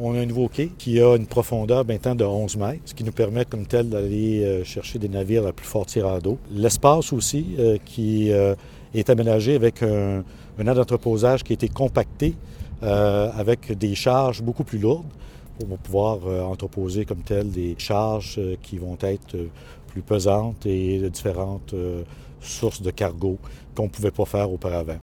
On a un nouveau quai qui a une profondeur maintenant de 11 mètres, ce qui nous permet comme tel d'aller euh, chercher des navires à plus fort tireur d'eau. L'espace aussi euh, qui euh, est aménagé avec un, un d'entreposage qui a été compacté euh, avec des charges beaucoup plus lourdes pour pouvoir euh, entreposer comme tel des charges qui vont être plus pesantes et de différentes sources de cargo qu'on ne pouvait pas faire auparavant.